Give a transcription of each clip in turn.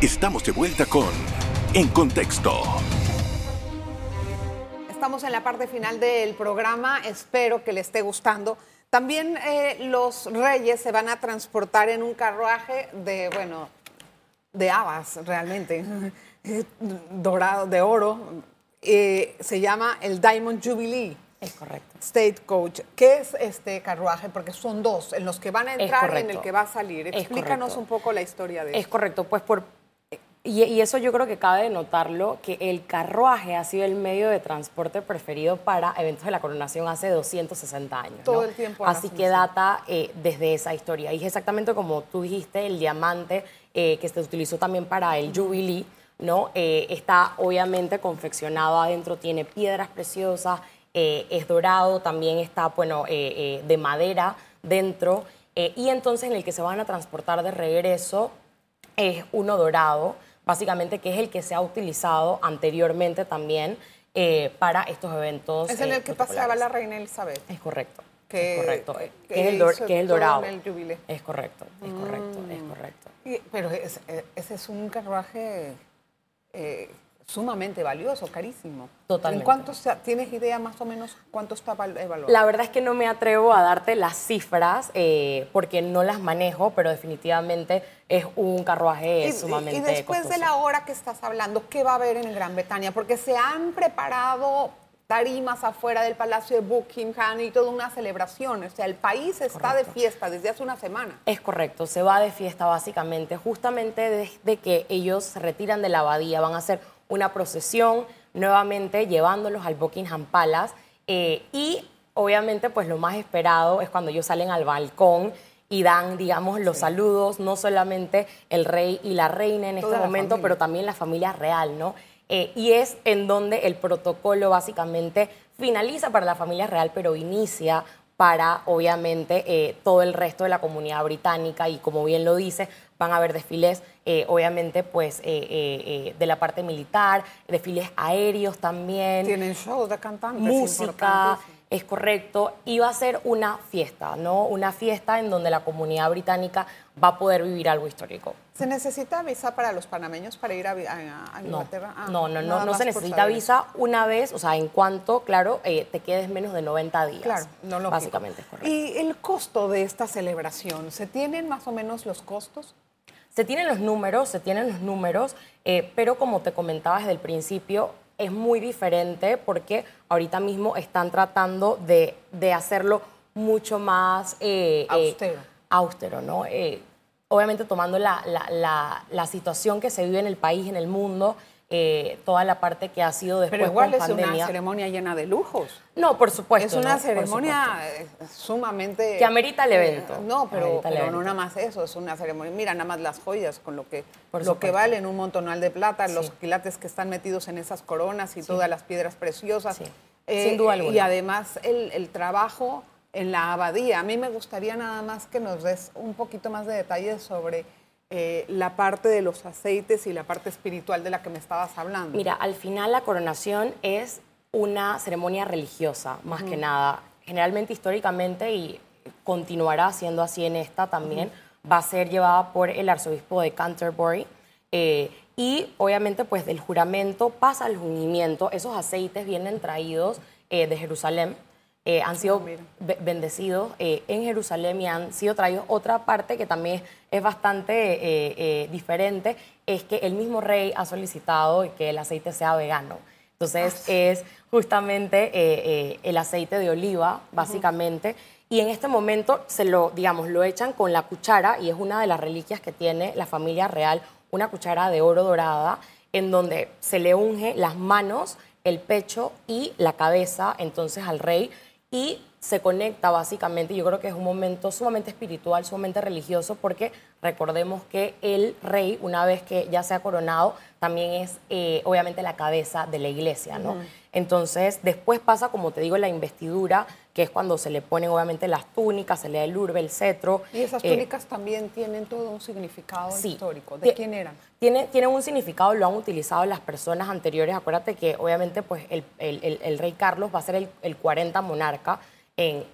Estamos de vuelta con En Contexto. Estamos en la parte final del programa, espero que le esté gustando. También eh, los reyes se van a transportar en un carruaje de, bueno, de habas realmente, dorado, de oro. Eh, se llama el Diamond Jubilee. Es correcto. State Coach. ¿Qué es este carruaje? Porque son dos, en los que van a entrar y en el que va a salir. Explícanos un poco la historia de eso. Es correcto, pues por y, eso yo creo que cabe de notarlo, que el carruaje ha sido el medio de transporte preferido para eventos de la coronación hace 260 años. Todo el tiempo. Así que data eh, desde esa historia. Y es exactamente como tú dijiste, el diamante eh, que se utilizó también para el Jubilee, ¿no? Eh, está obviamente confeccionado adentro, tiene piedras preciosas, es dorado, también está, bueno, de madera dentro. y entonces en el que se van a transportar de regreso es uno dorado básicamente que es el que se ha utilizado anteriormente también eh, para estos eventos. Es en el eh, que pasaba la reina Elizabeth. Es correcto. Que, es correcto. Que, es el, que, es el, dorado. es correcto, es correcto, es mm. correcto. pero ese es un carruaje eh, sumamente valioso, carísimo. Totalmente. ¿En cuánto tienes idea más o menos cuánto está evaluado? La verdad es que no me atrevo a darte las cifras eh, porque no las manejo, pero definitivamente es un carruaje sumamente Y después de la hora que estás hablando, ¿qué va a haber en Gran Bretaña? Porque se han preparado tarimas afuera del Palacio de Buckingham y toda una celebración. O sea, el país está de fiesta desde hace una semana. Es correcto, se va de fiesta básicamente, justamente desde que ellos se retiran de la abadía, van a ser una procesión nuevamente llevándolos al Buckingham Palace eh, y obviamente pues lo más esperado es cuando ellos salen al balcón y dan, digamos, los saludos, no solamente el rey y la reina en este momento, pero también la familia real, ¿no? Eh, y es en donde el protocolo básicamente finaliza para la familia real, pero inicia para, obviamente, eh, todo el resto de la comunidad británica y, como bien lo dice, van a haber desfiles, eh, obviamente, pues, eh, de la parte militar, desfiles aéreos también. Tienen shows de cantantes. Música, es correcto. Y va a ser una fiesta, ¿no? Una fiesta en donde la comunidad británica va a poder vivir algo histórico. ¿Se necesita visa para los panameños para ir a, Inglaterra? Ah, no, no, no, no, se necesita visa una vez, o sea, en cuanto, claro, eh, te quedes menos de 90 días. Claro, no lo Básicamente, es correcto. ¿Y el costo de esta celebración? ¿Se tienen más o menos los costos? Se tienen los números, se tienen los números, eh, pero como te comentaba desde el principio, es muy diferente porque ahorita mismo están tratando de, hacerlo mucho más eh, austero. austero, ¿no? Obviamente tomando la, la, situación que se vive en el país, en el mundo, eh, toda la parte que ha sido después Pero igual es una ceremonia llena de lujos. No, por supuesto. Es una ceremonia eh, sumamente... Que amerita el evento. Eh, no, pero, no nada más eso, es una ceremonia... Mira, nada más las joyas con lo que, lo que valen un montonal de plata, los quilates que están metidos en esas coronas y todas las piedras preciosas. Sin duda alguna. Y además el, el trabajo en la abadía. A mí me gustaría nada más que nos des un poquito más de detalles sobre eh, la parte de los aceites y la parte espiritual de la que me estabas hablando. Mira, al final la coronación es una ceremonia religiosa, más que nada. Generalmente, históricamente, y continuará siendo así en esta también, va a ser llevada por el arzobispo de Canterbury. Eh, y obviamente, pues del juramento pasa al unimiento. Esos aceites vienen traídos eh, de Jerusalén eh, han sido bendecidos eh, en Jerusalén y han sido traídos. Otra parte que también es bastante eh, diferente es que el mismo rey ha solicitado que el aceite sea vegano. Entonces ah, es justamente el aceite de oliva, básicamente. Y en este momento se lo, digamos, lo echan con la cuchara y es una de las reliquias que tiene la familia real, una cuchara de oro dorada, en donde se le unge las manos, el pecho y la cabeza, entonces al rey y se conecta básicamente, yo creo que es un momento sumamente espiritual, sumamente religioso, porque recordemos que el rey, una vez que ya se ha coronado, también es eh, obviamente la cabeza de la iglesia, ¿no? Entonces, después pasa, como te digo, la investidura, que es cuando se le ponen obviamente las túnicas, se le da el urbe, el cetro. Y esas eh, túnicas también tienen todo un significado histórico. ¿De quién eran? Tiene, tienen un significado, lo han utilizado las personas anteriores. Acuérdate que obviamente pues el, el, el, rey Carlos va a ser el, 40 monarca en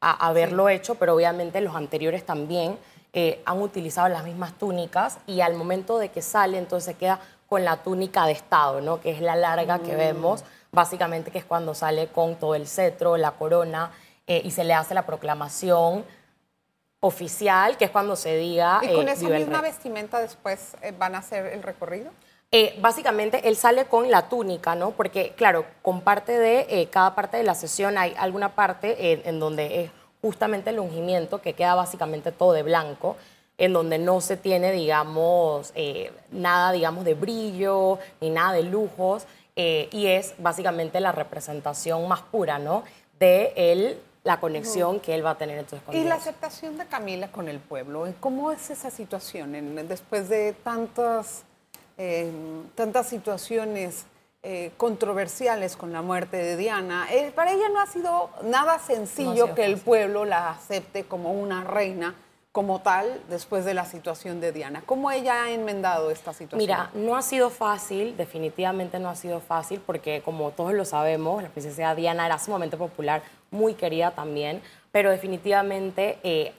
haberlo hecho, pero obviamente los anteriores también. eh, han utilizado las mismas túnicas y al momento de que sale, entonces se queda con la túnica de Estado, ¿no? que es la larga que vemos, básicamente que es cuando sale con todo el cetro, la corona, eh, y se le hace la proclamación oficial, que es cuando se diga... ¿Y con eh, esa "Viva el misma rey". vestimenta después eh, van a hacer el recorrido? Básicamente él sale con la túnica, ¿no? Porque, claro, con parte de cada parte de la sesión hay alguna parte en donde es justamente el ungimiento, que queda básicamente todo de blanco, en donde no se tiene, digamos, eh, nada, digamos, de brillo, ni nada de lujos, eh, y es básicamente la representación más pura, ¿no? De él, la conexión que él va a tener entonces con Y la aceptación de Camila con el pueblo, ¿cómo es esa situación en- después de tantas, eh, tantas situaciones eh, controversiales con la muerte de Diana? Para ella no ha sido nada sencillo sido que el pueblo la acepte como una reina como tal después de la situación de Diana. ¿Cómo ella ha enmendado esta situación? Mira, no ha sido fácil, definitivamente no ha sido fácil, porque como todos lo sabemos, la princesa Diana era sumamente popular, muy querida también, pero definitivamente eh,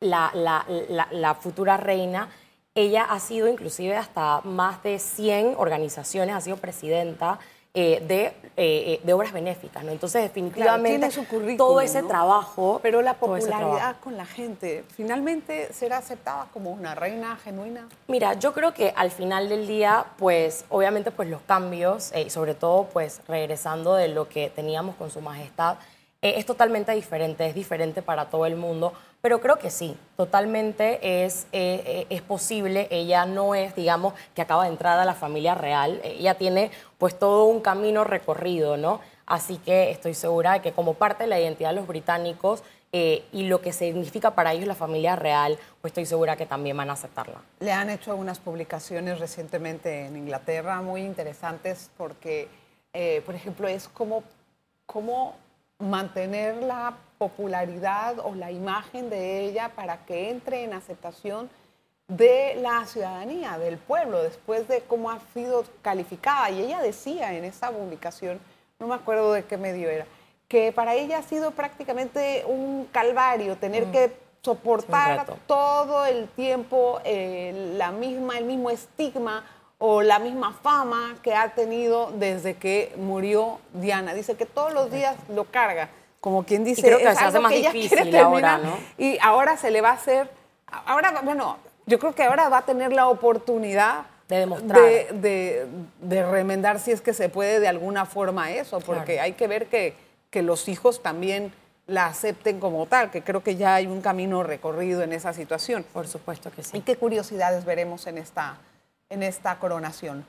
la, la- futura reina, ella ha sido inclusive hasta más de 100 organizaciones, ha sido presidenta eh, de, eh, eh, de obras benéficas, ¿no? Entonces, definitivamente, tiene su currículum, todo ese ¿no? trabajo... Pero la popularidad con la gente, ¿finalmente será aceptada como una reina genuina? Mira, yo creo que al final del día, pues obviamente pues los cambios, eh, sobre todo pues regresando de lo que teníamos con su majestad, es totalmente diferente, es diferente para todo el mundo, pero creo que sí, totalmente es, eh, eh, es posible, ella no es, digamos, que acaba de entrar a la familia real, ella tiene pues todo un camino recorrido, ¿no? Así que estoy segura de que como parte de la identidad de los británicos eh, y lo que significa para ellos la familia real, pues estoy segura que también van a aceptarla. Le han hecho algunas publicaciones recientemente en Inglaterra muy interesantes porque, eh, por ejemplo, es como, cómo mantener la popularidad o la imagen de ella para que entre en aceptación de la ciudadanía, del pueblo, después de cómo ha sido calificada. Y ella decía en esa publicación, no me acuerdo de qué medio era, que para ella ha sido prácticamente un calvario tener que soportar todo el tiempo eh, la misma, el mismo estigma o la misma fama que ha tenido desde que murió Diana. Dice que todos los días lo carga, como quien dice, creo que es se hace algo más que difícil ahora, ¿no? y ahora se le va a hacer, ahora, bueno, yo creo que ahora va a tener la oportunidad De demostrar. de, de- de remendar si es que se puede de alguna forma eso, porque Claro. hay que ver que, que los hijos también la acepten como tal, que creo que ya hay un camino recorrido en esa situación. Por supuesto que ¿Y sí. qué curiosidades veremos en esta, en esta coronación?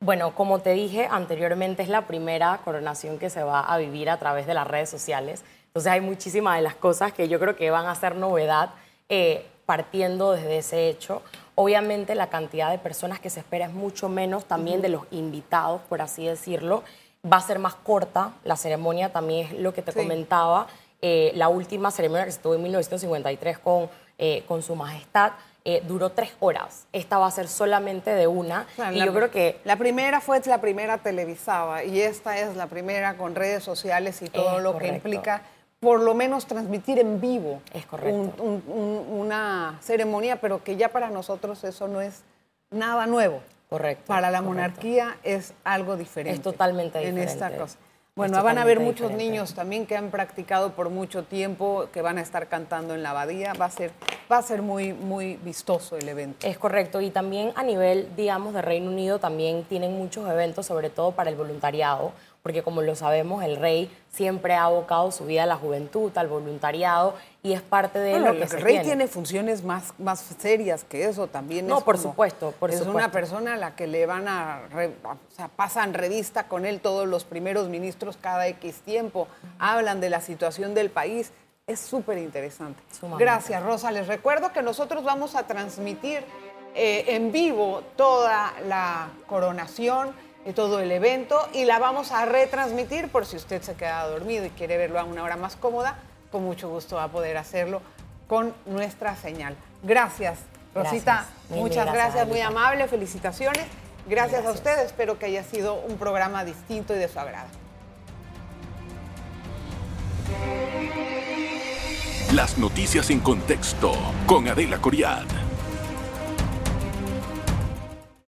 Bueno, como te dije anteriormente, es la primera coronación que se va a vivir a través de las redes sociales. Entonces hay muchísimas de las cosas que yo creo que van a ser novedad eh, partiendo desde ese hecho. Obviamente la cantidad de personas que se espera es mucho menos también de los invitados, por así decirlo. Va a ser más corta la ceremonia, también es lo que te Sí. comentaba. Eh, la última ceremonia que se tuvo en 1953 con, eh, con su majestad eh, duró tres horas. Esta va a ser solamente de una. Claro, y la- yo creo que La primera fue la primera televisada y esta es la primera con redes sociales y todo lo correcto. que implica por lo menos transmitir en vivo Es correcto. un- un- un- una ceremonia, pero que ya para nosotros eso no es nada nuevo. Correcto. Para la correcto. monarquía es algo diferente. Es totalmente En esta diferente. cosa. Bueno, van a haber muchos diferente. niños también que han practicado por mucho tiempo, que van a estar cantando en la abadía. Va a ser, va a ser muy, muy vistoso el evento. Es correcto. Y también a nivel, digamos, de Reino Unido también tienen muchos eventos, sobre todo para el voluntariado, porque como lo sabemos, el rey siempre ha abocado su vida a la juventud, al voluntariado, y es parte de Bueno, lo que el se rey tiene. tiene funciones más, más serias que eso también. No, es por como- supuesto, por es una persona a la que le van a, re- o sea, pasan revista con él todos los primeros ministros cada X tiempo, hablan de la situación del país. Es súper interesante. Gracias, Rosa. Les recuerdo que nosotros vamos a transmitir eh, en vivo toda la coronación, todo el evento, y la vamos a retransmitir por si usted se queda dormido y quiere verlo a una hora más cómoda, con mucho gusto va a poder hacerlo con nuestra señal. Gracias, Rosita. Gracias. Muchas gracias, gracias, muy amable, felicitaciones. Gracias, a Gracias. usted, espero que haya sido un programa distinto y de su agrado. Las noticias en contexto con Adela Coriad.